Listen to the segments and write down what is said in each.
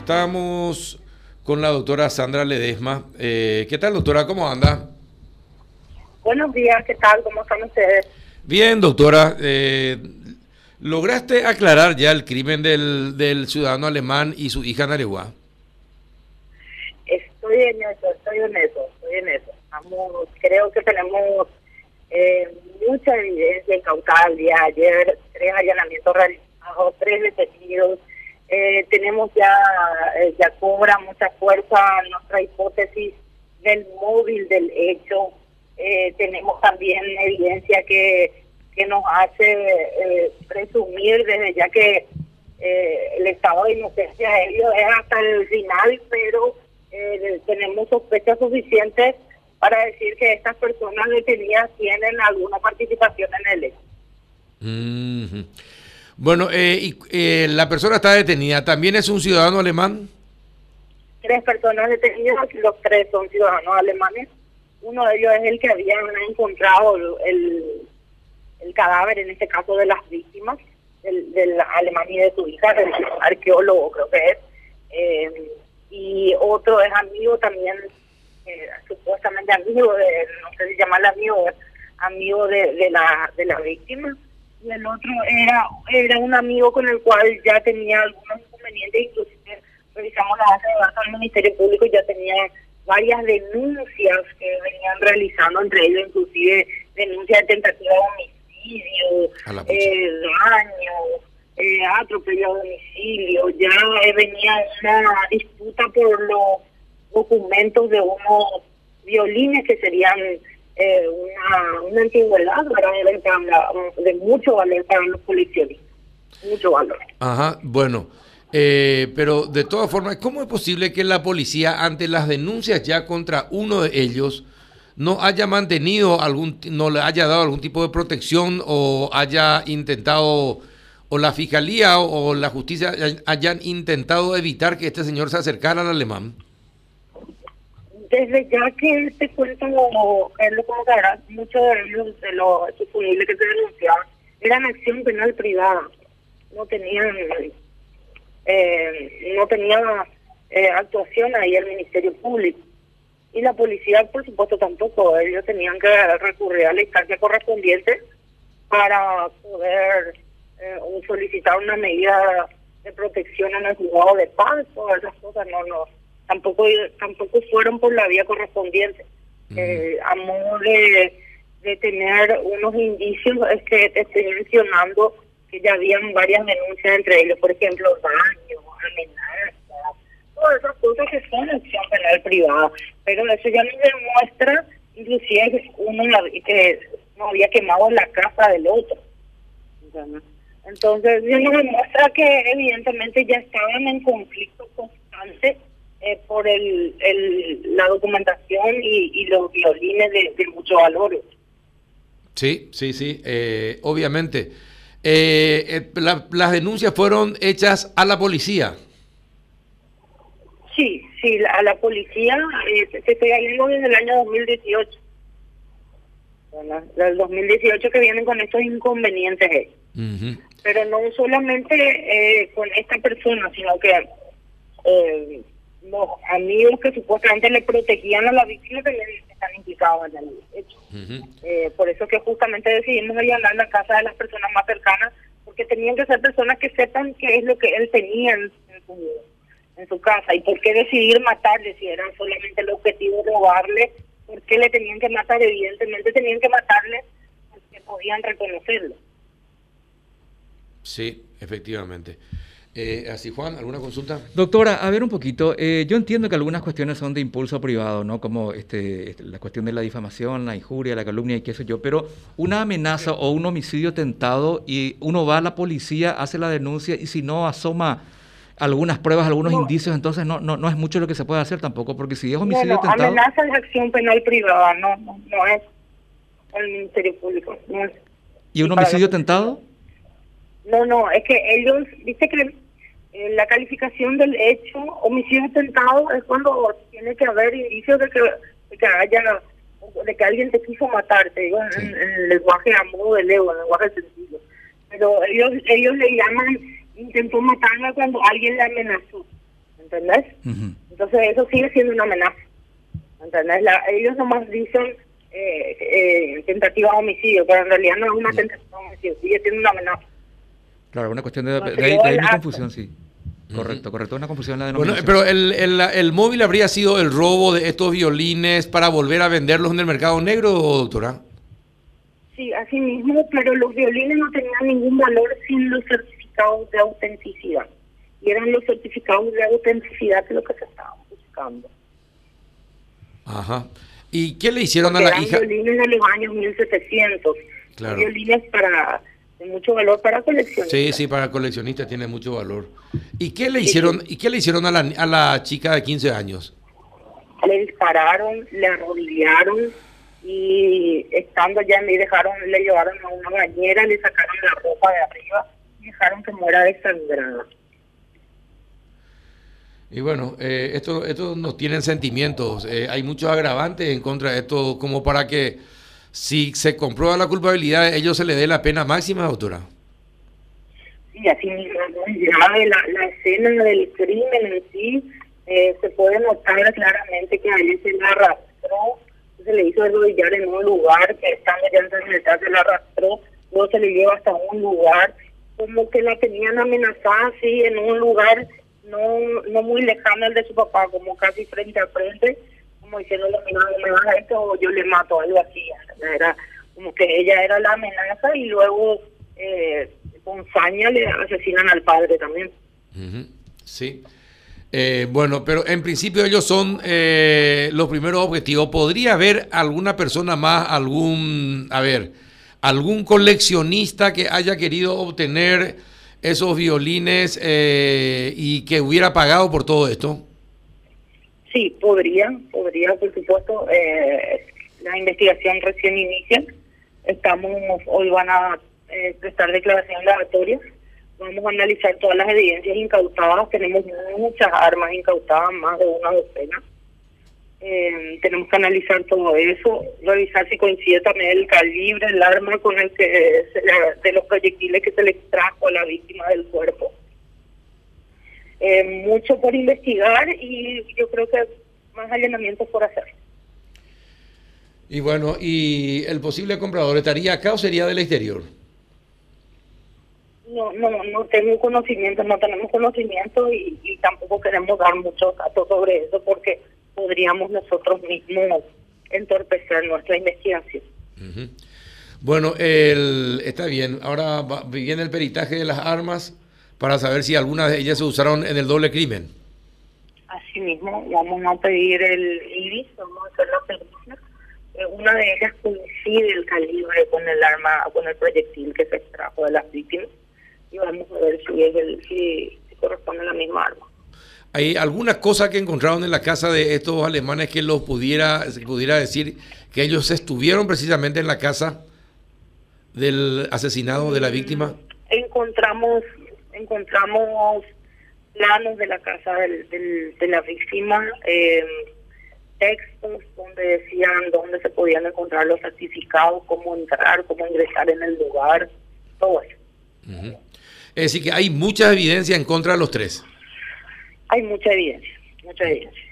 Estábamos con la doctora Sandra Ledesma. Eh, ¿Qué tal, doctora? ¿Cómo anda? Buenos días, ¿qué tal? ¿Cómo están ustedes? Bien, doctora. Eh, ¿Lograste aclarar ya el crimen del, del ciudadano alemán y su hija Naregua? Estoy en eso, estoy en eso, estoy en eso. creo que tenemos eh, mucha evidencia incautada el día de ayer, tres allanamientos realizados, tres detenidos. Eh, tenemos ya, eh, ya cobra mucha fuerza nuestra hipótesis del móvil del hecho. Eh, tenemos también evidencia que que nos hace eh, presumir desde ya que el estado de inocencia de ellos es hasta el final, pero tenemos sospechas suficientes para decir que estas personas detenidas tienen alguna participación en el hecho. Bueno, y, la persona está detenida, ¿también es un ciudadano alemán? Tres personas detenidas, los tres son ciudadanos alemanes. Uno de ellos es el que había encontrado el el cadáver, en este caso de las víctimas, del, del y de su hija, del arqueólogo creo que es, eh, y otro es amigo también, eh, supuestamente amigo, de, no sé si llamarle amigo, amigo de, de, la, de la víctima, y el otro era, era un amigo con el cual ya tenía algunos inconvenientes, inclusive revisamos la base de datos del Ministerio Público y ya tenía varias denuncias que venían realizando, entre ellos inclusive denuncias de tentativa de homicidio eh, daño, eh, atropello a domicilio, ya venía una disputa por los documentos de unos violines que serían eh, una, antigüedad de mucho valor para los coleccionistas, mucho valor. Ajá, bueno. Eh, pero de todas formas, ¿cómo es posible que la policía, ante las denuncias ya contra uno de ellos, no haya mantenido algún, no le haya dado algún tipo de protección o haya intentado, o la fiscalía o, la justicia hayan intentado evitar que este señor se acercara al alemán? Desde ya que te cuento, es lo como sabrás, muchos de ellos, de los que se denunciaban, eran acción penal privada. No tenían, eh, no tenía eh, actuación ahí el Ministerio Público y la policía, por supuesto, tampoco. Ellos tenían que recurrir a la instancia correspondiente para poder eh, solicitar una medida de protección en el juzgado de paz, todas esas cosas. No, no, tampoco tampoco fueron por la vía correspondiente. Eh, a modo de, de tener unos indicios, es que te estoy mencionando que ya habían varias denuncias entre ellos, por ejemplo, daño, amenazas todas esas cosas que son acción penal privada. Pero eso ya nos demuestra, inclusive, que uno que no había quemado la casa del otro. Entonces, ya nos demuestra que evidentemente ya estaban en conflicto constante eh, por el, el, la documentación y, los violines de, mucho valor. Sí, sí, sí, eh, obviamente. Eh, las denuncias fueron hechas a la policía. Sí, sí, a la policía, eh, te estoy hablando desde el año 2018. Del 2018 que vienen con estos inconvenientes. Pero no solamente eh, con esta persona, sino que eh, los amigos que supuestamente le protegían a la víctima también están implicados en el hecho. eh, por eso que justamente decidimos allanar la casa de las personas más cercanas, porque tenían que ser personas que sepan qué es lo que él tenía en, en su en su casa. ¿Y por qué decidir matarle si era solamente el objetivo de robarle? ¿Por qué le tenían que matar? Evidentemente tenían que matarle porque podían reconocerlo. Sí, efectivamente. Eh, así, Juan, ¿alguna consulta? Doctora, a ver un poquito. Eh, yo entiendo que algunas cuestiones son de impulso privado, ¿no? Como este, este, la cuestión de la difamación, la injuria, la calumnia y qué sé yo. Pero una amenaza o un homicidio tentado y uno va a la policía, hace la denuncia y si no asoma algunas pruebas, algunos indicios, entonces no, no no es mucho lo que se puede hacer tampoco, porque si es homicidio no, no, amenaza de acción penal privada, no, no, no es el Ministerio Público. No es. ¿Y un homicidio tentado? No, no, es que ellos, dice que eh, la calificación del hecho homicidio tentado es cuando tiene que haber indicios de que, de que haya de que alguien te quiso matar, te digo, en, el lenguaje a modo de lego, en el lenguaje sencillo. Pero ellos ellos le llaman intentó matarla cuando alguien le amenazó. ¿entendés? Entonces eso sigue siendo una amenaza, ¿entendés? ellos nomás dicen eh, eh, tentativa de homicidio, pero en realidad no es una tentativa de homicidio, sigue siendo una amenaza. Claro, una cuestión de, de, ahí, mi confusión, sí. Correcto, correcto, una confusión en la denominación. Bueno, pero el, el, el, móvil habría sido el robo de estos violines para volver a venderlos en el mercado negro, doctora. Sí, así mismo, pero los violines no tenían ningún valor sin los certificados de autenticidad. Y eran los certificados de autenticidad que lo que se estaban buscando. Ajá. ¿Y qué le hicieron a la eran hija? violines de los años 1700. Claro. Violines para mucho valor para coleccionistas. Sí, sí, para coleccionistas tiene mucho valor. ¿Y qué le hicieron y qué le hicieron a la, a la chica de 15 años? Le dispararon, le arrodillaron y estando ya me dejaron, le llevaron a una bañera, le sacaron la ropa de arriba y dejaron que muera desangrada. Y bueno, eh, esto, esto nos tienen sentimientos. Eh, hay muchos agravantes en contra de esto, como para que si se comprueba la culpabilidad, ellos se le dé la pena máxima, doctora. Sí, así mismo, grave la, la escena del crimen en sí, eh, se puede notar claramente que a él se le arrastró, se le hizo arrodillar en un lugar que ya en el se le arrastró, luego se le lleva hasta un lugar, como que la tenían amenazada así en un lugar no no muy lejano al de su papá, como casi frente a frente, como diciéndole, no me baja esto o yo le mato, algo así. Era como que ella era la amenaza y luego eh, con saña le asesinan al padre también. Sí. Eh, bueno, pero en principio ellos son eh, los primeros objetivos. ¿Podría haber alguna persona más, algún, a ver, algún coleccionista que haya querido obtener esos violines eh, y que hubiera pagado por todo esto? Sí, podría, podría, por supuesto. Eh, la investigación recién inicia. Estamos, hoy van a eh, prestar declaraciones aleatorias. Vamos a analizar todas las evidencias incautadas. Tenemos muchas armas incautadas, más de una docena. Eh, tenemos que analizar todo eso, revisar si coincide también el calibre, el arma con el que de los proyectiles que se le extrajo a la víctima del cuerpo. Eh, mucho por investigar y yo creo que más allanamientos por hacer. Y bueno, ¿y el posible comprador estaría acá o sería del exterior? No, no, no tengo conocimiento, no tenemos conocimiento y, y tampoco queremos dar muchos datos sobre eso porque podríamos nosotros mismos entorpecer nuestra investigación. Bueno, el, está bien. Ahora viene el peritaje de las armas para saber si algunas de ellas se usaron en el doble crimen. Así mismo, vamos a pedir el IBIS, vamos a hacer la pericia. Eh, una de ellas coincide el calibre con el arma, con el proyectil que se extrajo de las víctimas y vamos a ver si, es el, si, si corresponde a la misma arma. ¿Hay alguna cosa que encontraron en la casa de estos alemanes que los pudiera, pudiera decir que ellos estuvieron precisamente en la casa del asesinado de la víctima? Encontramos, encontramos planos de la casa del, de la víctima, eh, textos donde decían dónde se podían encontrar los certificados, cómo entrar, cómo ingresar en el lugar, todo eso. Es decir, que hay mucha evidencia en contra de los tres hay mucha evidencia, mucha evidencia.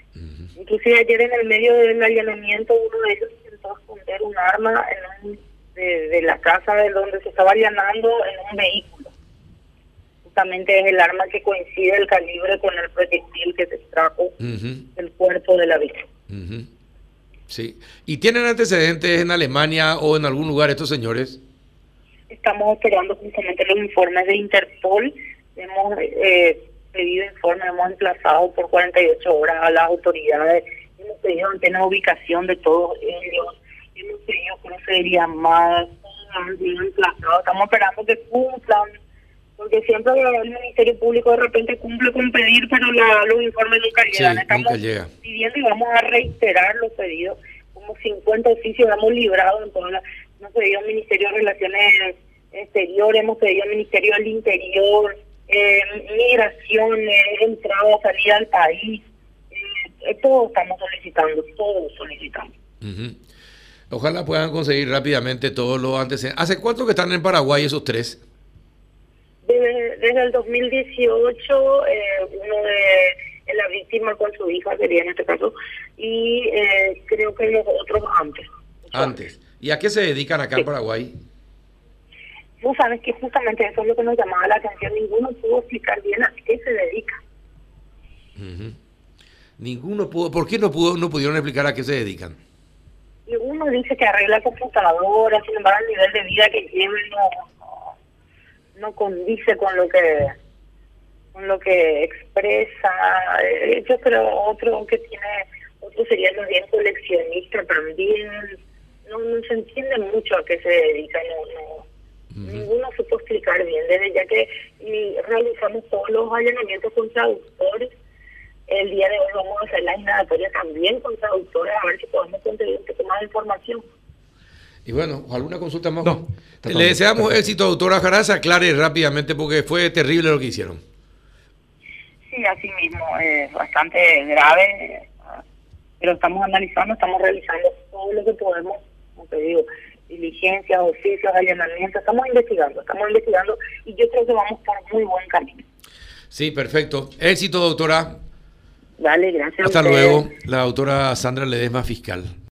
Inclusive ayer en el medio del allanamiento uno de ellos intentó esconder un arma en de, la casa de donde se estaba allanando en un vehículo. Justamente es el arma que coincide el calibre con el proyectil que se extrajo del cuerpo de la víctima. Sí. ¿Y tienen antecedentes en Alemania o en algún lugar estos señores? Estamos esperando justamente los informes de Interpol. Hemos eh, pedido informe, hemos emplazado por 48 horas a las autoridades, hemos pedido tener ubicación de todos ellos, hemos pedido procederían más, emplazado, estamos esperando que cumplan, porque siempre el Ministerio Público de repente cumple con pedir, pero la, los informes nunca llegan. estamos pidiendo y vamos a reiterar los pedidos, como 50 oficios hemos librado en todas las, hemos pedido al Ministerio de Relaciones Exteriores, hemos pedido al Ministerio del Interior, eh, migración, entrada, salida al país, eh, todo estamos solicitando, todo solicitando. Ojalá puedan conseguir rápidamente todos los antecedentes. ¿Hace cuánto que están en Paraguay esos tres? Desde, el 2018, eh, uno de, la víctima con su hija, sería en este caso, y eh, creo que los otros antes. Antes. ¿Y a qué se dedican acá en Paraguay? Tú sabes que justamente eso es lo que nos llamaba la atención. Ninguno pudo explicar bien a qué se dedica. Ninguno pudo. ¿Por qué no pudo, no pudieron explicar a qué se dedican? Y uno dice que arregla computadoras, sin embargo el nivel de vida que lleven no, no, condice con lo que con lo que expresa. Eh, yo creo otro que tiene, otro sería más bien coleccionista también. No, no se entiende mucho a qué se dedica, no, no. Ninguno se puede explicar bien, desde ya que y realizamos todos los allanamientos con traductores el día de hoy vamos a hacer la indagatoria también con traductores a ver si podemos conseguir un poco más de información. Y bueno, ¿alguna consulta más? No. Le deseamos éxito, doctora Jaraza. Aclare rápidamente porque fue terrible lo que hicieron. Sí, así mismo, es bastante grave, pero estamos analizando, estamos realizando todo lo que podemos, como te digo, diligencias, oficios, allanamientos, estamos investigando, estamos investigando y yo creo que vamos por muy buen camino. Sí, perfecto. Éxito, doctora. Dale, gracias. Hasta luego, la doctora Sandra Ledesma, fiscal.